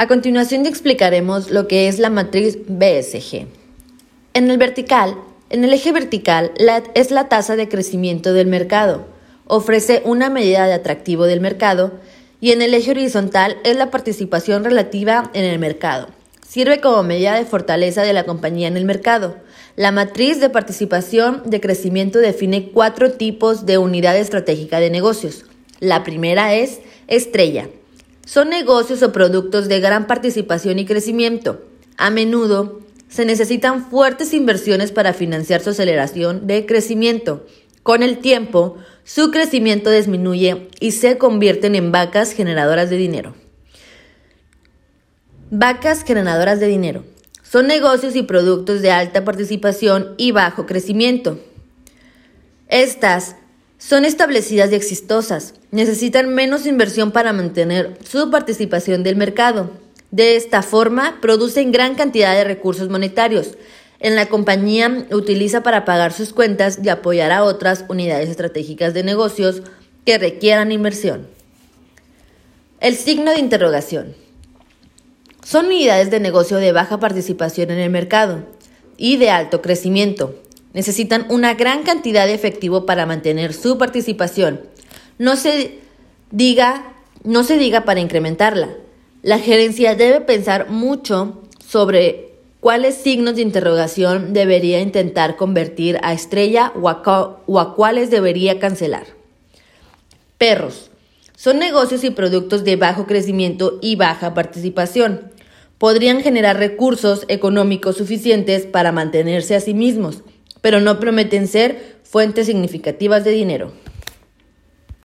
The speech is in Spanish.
A continuación te explicaremos lo que es la matriz BSG. En el vertical, en el eje vertical la, es la tasa de crecimiento del mercado. Ofrece una medida de atractivo del mercado y en el eje horizontal es la participación relativa en el mercado. Sirve como medida de fortaleza de la compañía en el mercado. La matriz de participación de crecimiento define cuatro tipos de unidad estratégica de negocios. La primera es estrella. Son negocios o productos de gran participación y crecimiento. A menudo se necesitan fuertes inversiones para financiar su aceleración de crecimiento. Con el tiempo, su crecimiento disminuye y se convierten en vacas generadoras de dinero. Vacas generadoras de dinero. Son negocios y productos de alta participación y bajo crecimiento. Estas son establecidas y exitosas. Necesitan menos inversión para mantener su participación del mercado. De esta forma, producen gran cantidad de recursos monetarios. En la compañía utiliza para pagar sus cuentas y apoyar a otras unidades estratégicas de negocios que requieran inversión. El signo de interrogación. Son unidades de negocio de baja participación en el mercado y de alto crecimiento. Necesitan una gran cantidad de efectivo para mantener su participación. No se diga, no se diga para incrementarla. La gerencia debe pensar mucho sobre cuáles signos de interrogación debería intentar convertir a estrella o a, o a cuáles debería cancelar. Perros. Son negocios y productos de bajo crecimiento y baja participación. Podrían generar recursos económicos suficientes para mantenerse a sí mismos, pero no prometen ser fuentes significativas de dinero.